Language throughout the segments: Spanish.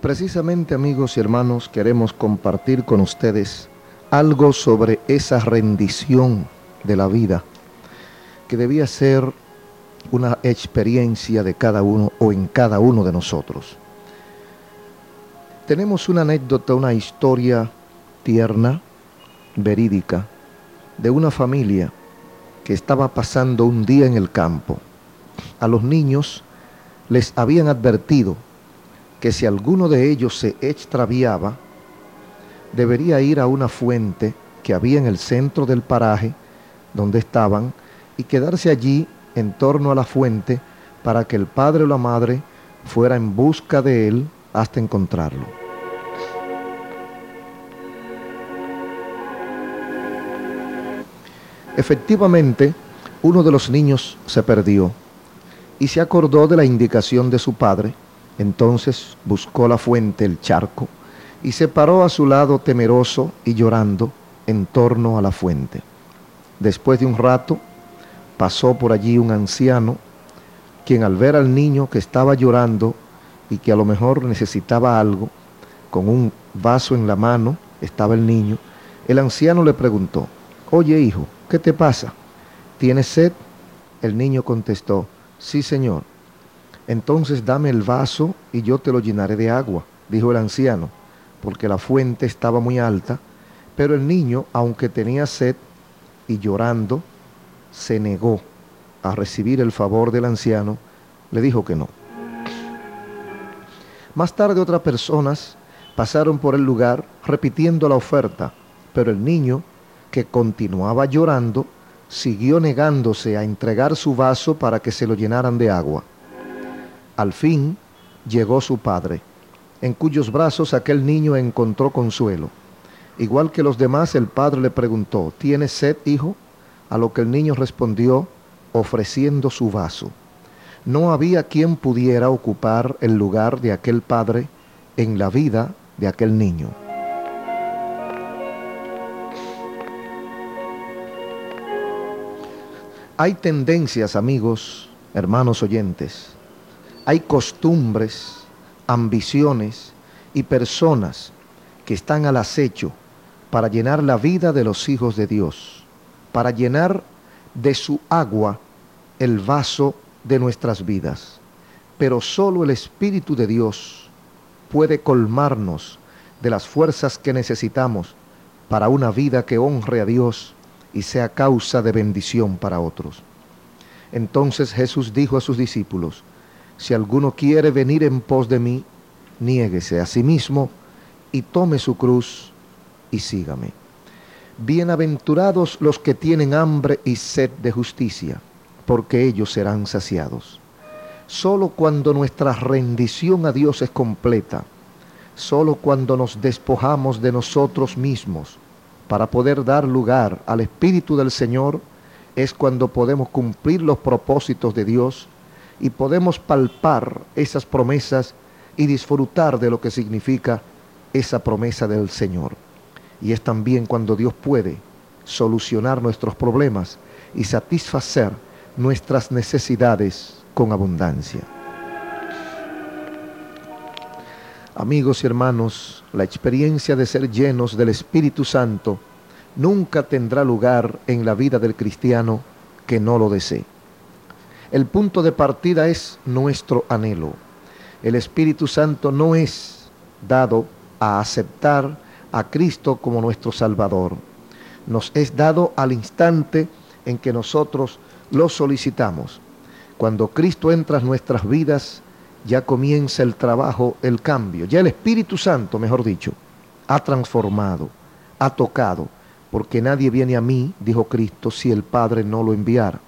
Precisamente amigos y hermanos queremos compartir con ustedes algo sobre esa rendición de la vida que debía ser una experiencia de cada uno o en cada uno de nosotros. Tenemos una anécdota, una historia tierna, verídica, de una familia que estaba pasando un día en el campo. A los niños les habían advertido que si alguno de ellos se extraviaba, debería ir a una fuente que había en el centro del paraje donde estaban y quedarse allí en torno a la fuente para que el padre o la madre fuera en busca de él hasta encontrarlo. Efectivamente, uno de los niños se perdió y se acordó de la indicación de su padre, entonces buscó la fuente, el charco, y se paró a su lado temeroso y llorando en torno a la fuente. Después de un rato, pasó por allí un anciano, quien al ver al niño que estaba llorando y que a lo mejor necesitaba algo, con un vaso en la mano estaba el niño, el anciano le preguntó, oye hijo, ¿qué te pasa? ¿Tienes sed? El niño contestó, sí señor. Entonces dame el vaso y yo te lo llenaré de agua, dijo el anciano porque la fuente estaba muy alta, pero el niño, aunque tenía sed y llorando, se negó a recibir el favor del anciano, le dijo que no. Más tarde otras personas pasaron por el lugar repitiendo la oferta, pero el niño, que continuaba llorando, siguió negándose a entregar su vaso para que se lo llenaran de agua. Al fin llegó su padre en cuyos brazos aquel niño encontró consuelo. Igual que los demás, el padre le preguntó, ¿tienes sed, hijo? A lo que el niño respondió, ofreciendo su vaso. No había quien pudiera ocupar el lugar de aquel padre en la vida de aquel niño. Hay tendencias, amigos, hermanos oyentes, hay costumbres, ambiciones y personas que están al acecho para llenar la vida de los hijos de Dios, para llenar de su agua el vaso de nuestras vidas. Pero solo el Espíritu de Dios puede colmarnos de las fuerzas que necesitamos para una vida que honre a Dios y sea causa de bendición para otros. Entonces Jesús dijo a sus discípulos, si alguno quiere venir en pos de mí, niéguese a sí mismo y tome su cruz y sígame. Bienaventurados los que tienen hambre y sed de justicia, porque ellos serán saciados. Solo cuando nuestra rendición a Dios es completa, solo cuando nos despojamos de nosotros mismos para poder dar lugar al Espíritu del Señor, es cuando podemos cumplir los propósitos de Dios y podemos palpar esas promesas y disfrutar de lo que significa esa promesa del Señor. Y es también cuando Dios puede solucionar nuestros problemas y satisfacer nuestras necesidades con abundancia. Amigos y hermanos, la experiencia de ser llenos del Espíritu Santo nunca tendrá lugar en la vida del cristiano que no lo desee. El punto de partida es nuestro anhelo. El Espíritu Santo no es dado a aceptar a Cristo como nuestro Salvador. Nos es dado al instante en que nosotros lo solicitamos. Cuando Cristo entra en nuestras vidas, ya comienza el trabajo, el cambio. Ya el Espíritu Santo, mejor dicho, ha transformado, ha tocado, porque nadie viene a mí, dijo Cristo, si el Padre no lo enviara.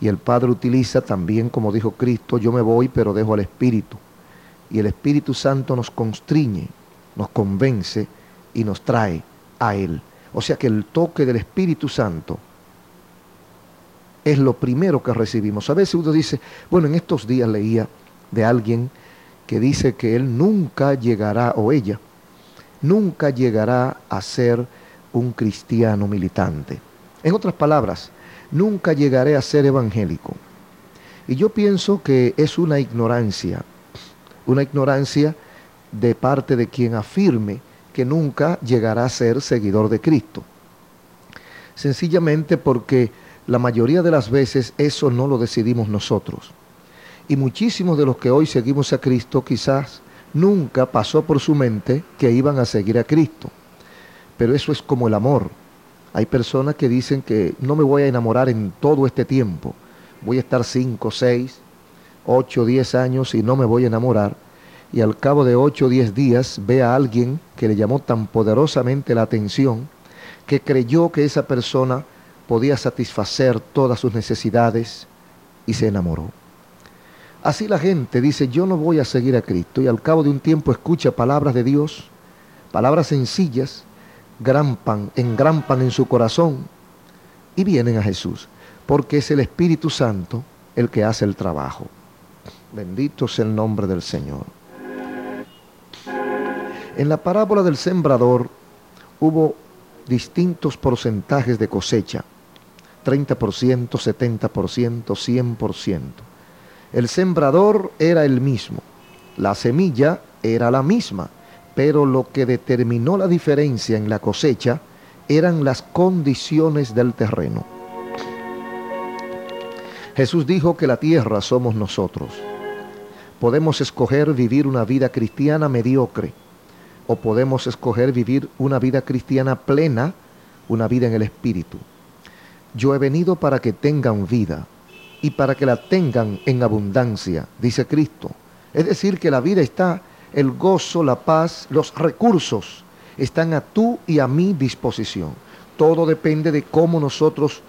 Y el Padre utiliza también, como dijo Cristo, yo me voy, pero dejo al Espíritu. Y el Espíritu Santo nos constriñe, nos convence y nos trae a Él. O sea que el toque del Espíritu Santo es lo primero que recibimos. A veces uno dice, bueno, en estos días leía de alguien que dice que él nunca llegará, o ella, nunca llegará a ser un cristiano militante. En otras palabras, nunca llegaré a ser evangélico. Y yo pienso que es una ignorancia, una ignorancia de parte de quien afirme que nunca llegará a ser seguidor de Cristo. Sencillamente porque la mayoría de las veces eso no lo decidimos nosotros. Y muchísimos de los que hoy seguimos a Cristo quizás nunca pasó por su mente que iban a seguir a Cristo. Pero eso es como el amor. Hay personas que dicen que no me voy a enamorar en todo este tiempo. Voy a estar 5, 6, 8, 10 años y no me voy a enamorar. Y al cabo de 8 o 10 días ve a alguien que le llamó tan poderosamente la atención que creyó que esa persona podía satisfacer todas sus necesidades y se enamoró. Así la gente dice, yo no voy a seguir a Cristo y al cabo de un tiempo escucha palabras de Dios, palabras sencillas, grampan, engrampan en su corazón y vienen a Jesús, porque es el Espíritu Santo el que hace el trabajo. Bendito sea el nombre del Señor. En la parábola del sembrador hubo distintos porcentajes de cosecha, 30%, 70%, 100%. El sembrador era el mismo, la semilla era la misma, pero lo que determinó la diferencia en la cosecha eran las condiciones del terreno. Jesús dijo que la tierra somos nosotros. Podemos escoger vivir una vida cristiana mediocre o podemos escoger vivir una vida cristiana plena, una vida en el Espíritu. Yo he venido para que tengan vida y para que la tengan en abundancia, dice Cristo. Es decir, que la vida está, el gozo, la paz, los recursos están a tú y a mi disposición. Todo depende de cómo nosotros,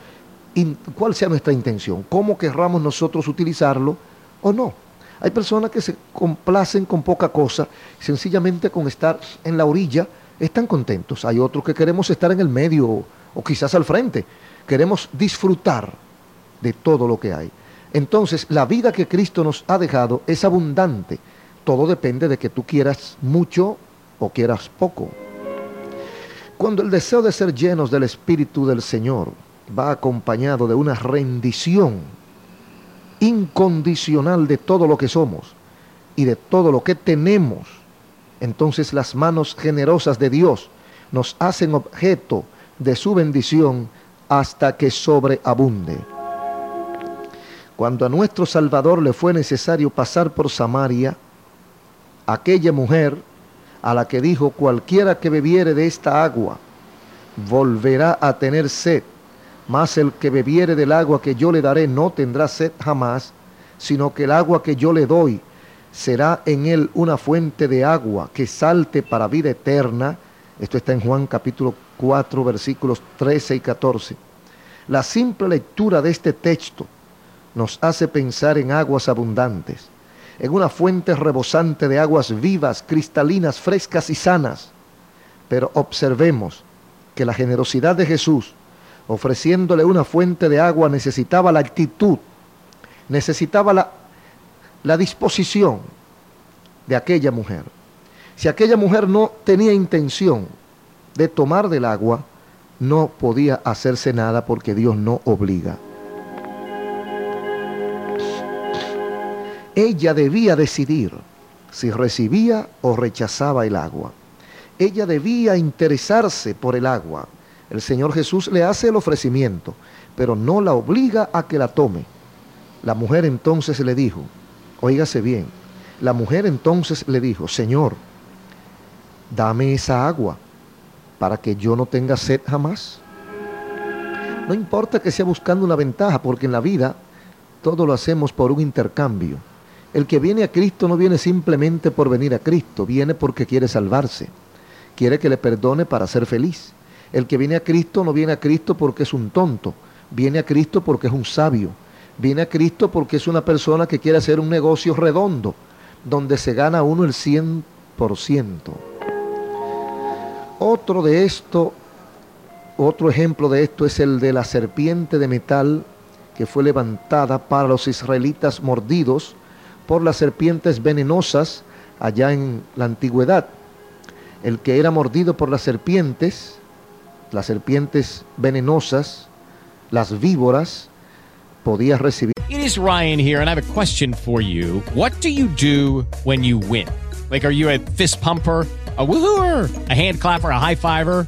cuál sea nuestra intención, cómo querramos nosotros utilizarlo o no. Hay personas que se complacen con poca cosa, sencillamente con estar en la orilla, están contentos. Hay otros que queremos estar en el medio o quizás al frente. Queremos disfrutar de todo lo que hay. Entonces, la vida que Cristo nos ha dejado es abundante. Todo depende de que tú quieras mucho o quieras poco. Cuando el deseo de ser llenos del Espíritu del Señor va acompañado de una rendición incondicional de todo lo que somos y de todo lo que tenemos, entonces las manos generosas de Dios nos hacen objeto de su bendición hasta que sobreabunde. Cuando a nuestro Salvador le fue necesario pasar por Samaria, aquella mujer a la que dijo, cualquiera que bebiere de esta agua, volverá a tener sed, mas el que bebiere del agua que yo le daré no tendrá sed jamás, sino que el agua que yo le doy será en él una fuente de agua que salte para vida eterna. Esto está en Juan capítulo 4, versículos 13 y 14. La simple lectura de este texto nos hace pensar en aguas abundantes, en una fuente rebosante de aguas vivas, cristalinas, frescas y sanas. Pero observemos que la generosidad de Jesús, ofreciéndole una fuente de agua, necesitaba la actitud, necesitaba la, la disposición de aquella mujer. Si aquella mujer no tenía intención de tomar del agua, no podía hacerse nada porque Dios no obliga. Ella debía decidir si recibía o rechazaba el agua. Ella debía interesarse por el agua. El Señor Jesús le hace el ofrecimiento, pero no la obliga a que la tome. La mujer entonces le dijo, oígase bien, la mujer entonces le dijo, Señor, dame esa agua para que yo no tenga sed jamás. No importa que sea buscando una ventaja, porque en la vida todo lo hacemos por un intercambio. El que viene a Cristo no viene simplemente por venir a Cristo, viene porque quiere salvarse, quiere que le perdone para ser feliz. El que viene a Cristo no viene a Cristo porque es un tonto, viene a Cristo porque es un sabio, viene a Cristo porque es una persona que quiere hacer un negocio redondo, donde se gana uno el 100%. Otro de esto, otro ejemplo de esto es el de la serpiente de metal que fue levantada para los israelitas mordidos por las serpientes venenosas allá en la antigüedad. El que era mordido por las serpientes, las serpientes venenosas, las víboras, podía recibir. It is Ryan here and I have a question for you. What do you do when you win? Like, are you a fist pumper? a woohooer, a hand clapper, a high fiver.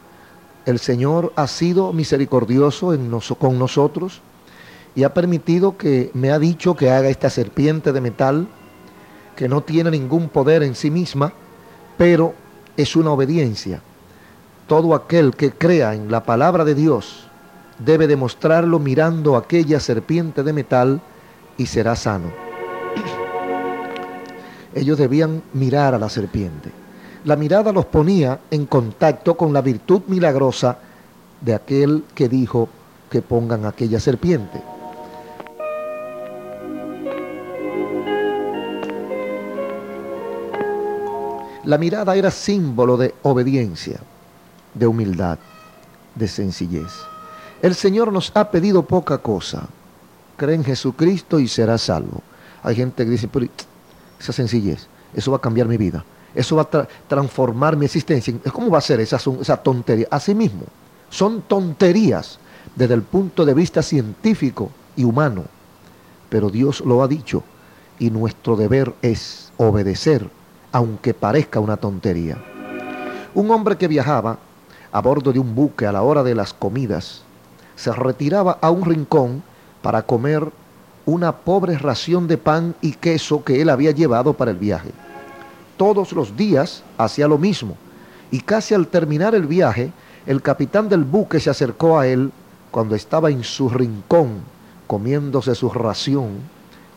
el Señor ha sido misericordioso con nosotros y ha permitido que me ha dicho que haga esta serpiente de metal que no tiene ningún poder en sí misma, pero es una obediencia. Todo aquel que crea en la palabra de Dios debe demostrarlo mirando aquella serpiente de metal y será sano. Ellos debían mirar a la serpiente. La mirada los ponía en contacto con la virtud milagrosa de aquel que dijo que pongan aquella serpiente. La mirada era símbolo de obediencia, de humildad, de sencillez. El Señor nos ha pedido poca cosa. Cree en Jesucristo y serás salvo. Hay gente que dice, pero esa sencillez, eso va a cambiar mi vida. Eso va a tra- transformar mi existencia. ¿Cómo va a ser esa, esa tontería? Así mismo, son tonterías desde el punto de vista científico y humano. Pero Dios lo ha dicho y nuestro deber es obedecer, aunque parezca una tontería. Un hombre que viajaba a bordo de un buque a la hora de las comidas se retiraba a un rincón para comer una pobre ración de pan y queso que él había llevado para el viaje. Todos los días hacía lo mismo y casi al terminar el viaje, el capitán del buque se acercó a él cuando estaba en su rincón comiéndose su ración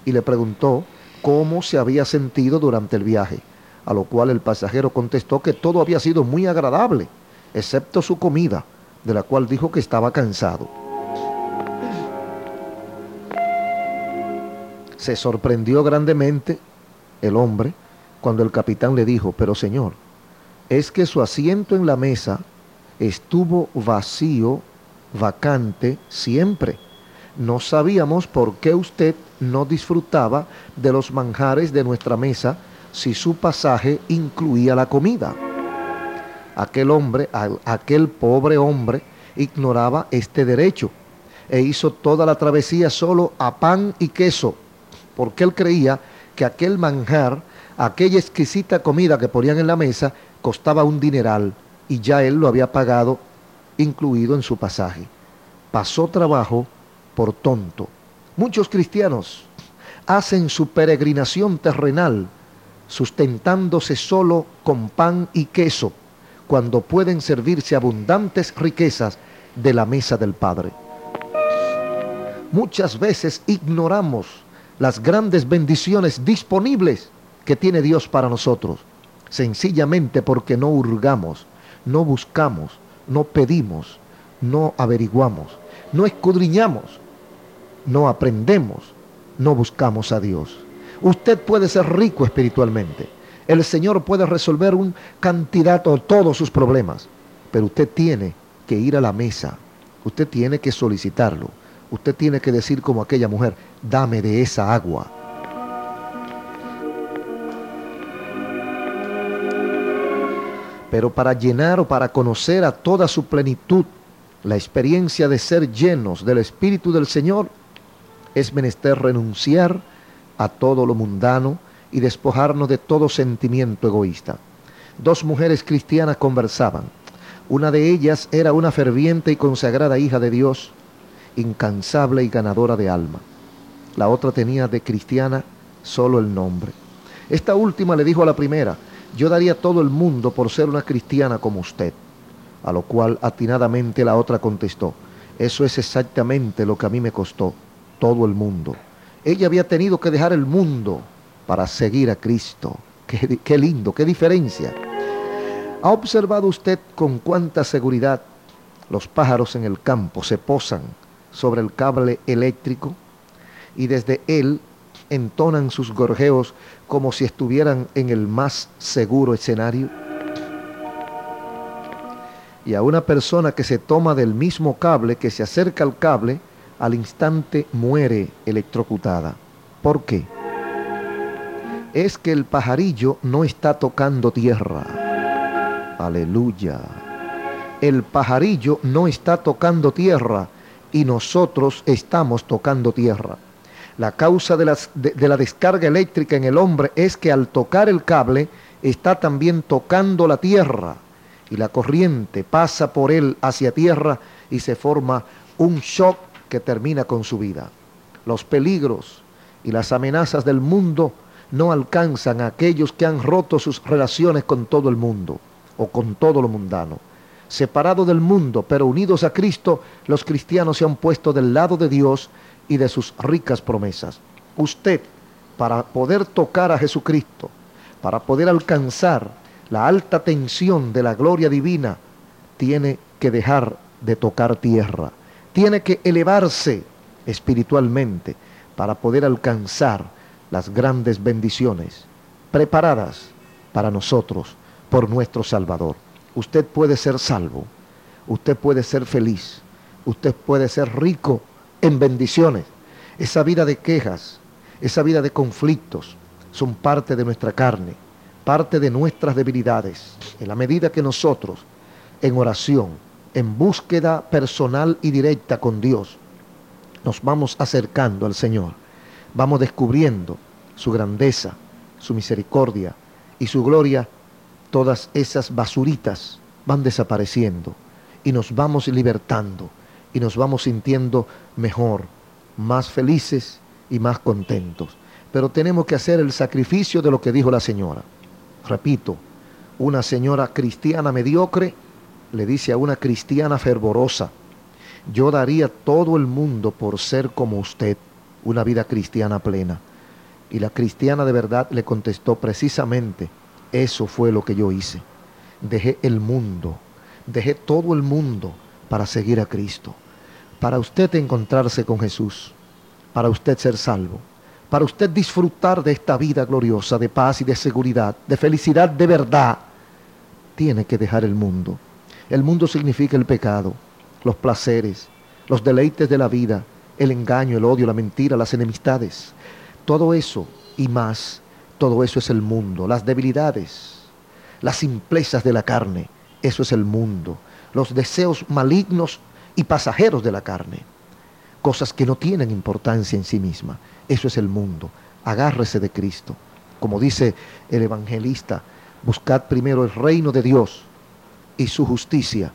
y le preguntó cómo se había sentido durante el viaje, a lo cual el pasajero contestó que todo había sido muy agradable, excepto su comida, de la cual dijo que estaba cansado. Se sorprendió grandemente el hombre cuando el capitán le dijo, pero señor, es que su asiento en la mesa estuvo vacío, vacante siempre. No sabíamos por qué usted no disfrutaba de los manjares de nuestra mesa si su pasaje incluía la comida. Aquel hombre, aquel pobre hombre, ignoraba este derecho e hizo toda la travesía solo a pan y queso, porque él creía que aquel manjar, aquella exquisita comida que ponían en la mesa, costaba un dineral y ya él lo había pagado, incluido en su pasaje. Pasó trabajo por tonto. Muchos cristianos hacen su peregrinación terrenal sustentándose solo con pan y queso, cuando pueden servirse abundantes riquezas de la mesa del Padre. Muchas veces ignoramos las grandes bendiciones disponibles que tiene Dios para nosotros, sencillamente porque no hurgamos, no buscamos, no pedimos, no averiguamos, no escudriñamos, no aprendemos, no buscamos a Dios. Usted puede ser rico espiritualmente. El Señor puede resolver un cantidad o todos sus problemas, pero usted tiene que ir a la mesa. Usted tiene que solicitarlo. Usted tiene que decir como aquella mujer, dame de esa agua. Pero para llenar o para conocer a toda su plenitud la experiencia de ser llenos del Espíritu del Señor, es menester renunciar a todo lo mundano y despojarnos de todo sentimiento egoísta. Dos mujeres cristianas conversaban. Una de ellas era una ferviente y consagrada hija de Dios, incansable y ganadora de alma. La otra tenía de cristiana solo el nombre. Esta última le dijo a la primera, yo daría todo el mundo por ser una cristiana como usted. A lo cual atinadamente la otra contestó, eso es exactamente lo que a mí me costó todo el mundo. Ella había tenido que dejar el mundo para seguir a Cristo. Qué, qué lindo, qué diferencia. ¿Ha observado usted con cuánta seguridad los pájaros en el campo se posan sobre el cable eléctrico y desde él entonan sus gorjeos como si estuvieran en el más seguro escenario? Y a una persona que se toma del mismo cable, que se acerca al cable, al instante muere electrocutada. ¿Por qué? Es que el pajarillo no está tocando tierra. Aleluya. El pajarillo no está tocando tierra y nosotros estamos tocando tierra. La causa de, de, la descarga eléctrica en el hombre es que al tocar el cable está también tocando la tierra y la corriente pasa por él hacia tierra y se forma un shock que termina con su vida. Los peligros y las amenazas del mundo no alcanzan a aquellos que han roto sus relaciones con todo el mundo o con todo lo mundano. Separados del mundo, pero unidos a Cristo, los cristianos se han puesto del lado de Dios y de sus ricas promesas. Usted, para poder tocar a Jesucristo, para poder alcanzar la alta tensión de la gloria divina, tiene que dejar de tocar tierra, tiene que elevarse espiritualmente para poder alcanzar las grandes bendiciones preparadas para nosotros por nuestro Salvador. Usted puede ser salvo, usted puede ser feliz, usted puede ser rico en bendiciones. Esa vida de quejas, esa vida de conflictos, son parte de nuestra carne, parte de nuestras debilidades. En la medida que nosotros, en oración, en búsqueda personal y directa con Dios, nos vamos acercando al Señor, vamos descubriendo su grandeza, su misericordia y su gloria, todas esas basuritas van desapareciendo y nos vamos libertando y nos vamos sintiendo mejor, más felices y más contentos. Pero tenemos que hacer el sacrificio de lo que dijo la señora. Repito, una señora cristiana mediocre le dice a una cristiana fervorosa, yo daría todo el mundo por ser como usted, una vida cristiana plena. Y la cristiana de verdad le contestó precisamente, eso fue lo que yo hice. Dejé el mundo, dejé todo el mundo para seguir a Cristo. Para usted encontrarse con Jesús, para usted ser salvo, para usted disfrutar de esta vida gloriosa de paz y de seguridad, de felicidad de verdad, tiene que dejar el mundo. El mundo significa el pecado, los placeres, los deleites de la vida, el engaño, el odio, la mentira, las enemistades. Todo eso y más, todo eso es el mundo, las debilidades, las simplezas de la carne, eso es el mundo, los deseos malignos y pasajeros de la carne, cosas que no tienen importancia en sí misma, eso es el mundo. Agárrese de Cristo. Como dice el evangelista, buscad primero el reino de Dios y su justicia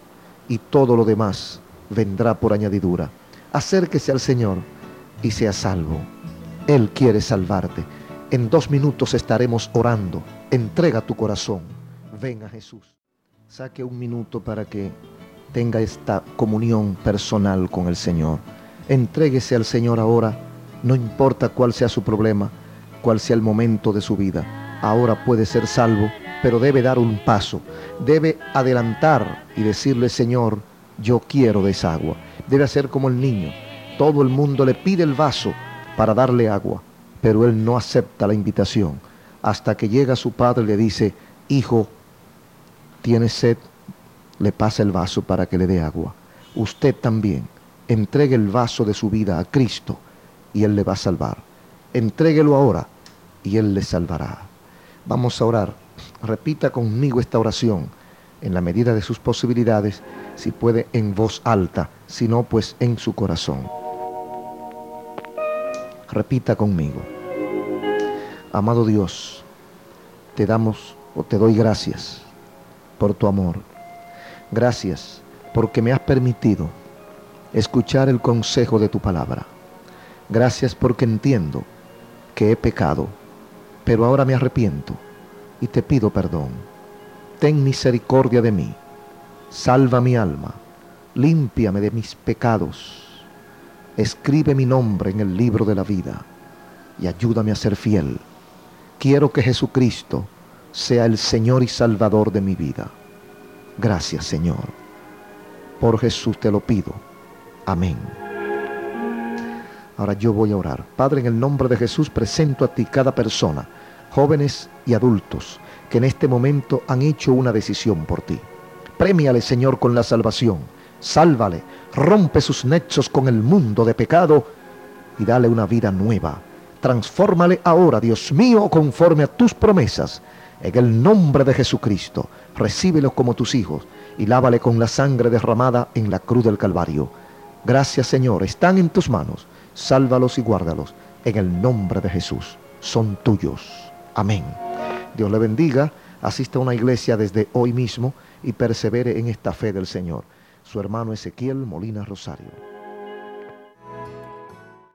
y todo lo demás vendrá por añadidura. Acérquese al Señor y sea salvo. Él quiere salvarte. En dos minutos estaremos orando. Entrega tu corazón. Ven a Jesús. Saque un minuto para que tenga esta comunión personal con el Señor. Entréguese al Señor ahora, no importa cuál sea su problema, cuál sea el momento de su vida. Ahora puede ser salvo, pero debe dar un paso. Debe adelantar y decirle, Señor, yo quiero de esa agua. Debe hacer como el niño. Todo el mundo le pide el vaso para darle agua, pero él no acepta la invitación. Hasta que llega su padre y le dice, hijo, ¿tienes sed? Le pasa el vaso para que le dé agua. Usted también entregue el vaso de su vida a Cristo y Él le va a salvar. Entréguelo ahora y Él le salvará. Vamos a orar. Repita conmigo esta oración en la medida de sus posibilidades, si puede en voz alta, si no, pues en su corazón. Repita conmigo. Amado Dios, te damos o te doy gracias por tu amor. Gracias porque me has permitido escuchar el consejo de tu palabra. Gracias porque entiendo que he pecado, pero ahora me arrepiento y te pido perdón. Ten misericordia de mí. Salva mi alma, límpiame de mis pecados, escribe mi nombre en el libro de la vida y ayúdame a ser fiel. Quiero que Jesucristo sea el Señor y Salvador de mi vida. Gracias Señor. Por Jesús te lo pido. Amén. Ahora yo voy a orar. Padre, en el nombre de Jesús presento a ti cada persona, jóvenes y adultos, que en este momento han hecho una decisión por ti. Premiale, Señor, con la salvación. Sálvale, rompe sus nexos con el mundo de pecado y dale una vida nueva. Transfórmale ahora, Dios mío, conforme a tus promesas. En el nombre de Jesucristo, recíbelos como tus hijos y lávale con la sangre derramada en la cruz del Calvario. Gracias, Señor, están en tus manos sálvalos y guárdalos en el nombre de Jesús. Son tuyos. Amén. Dios le bendiga, asista a una iglesia desde hoy mismo y persevere en esta fe del Señor. Su hermano Ezequiel Molina Rosario.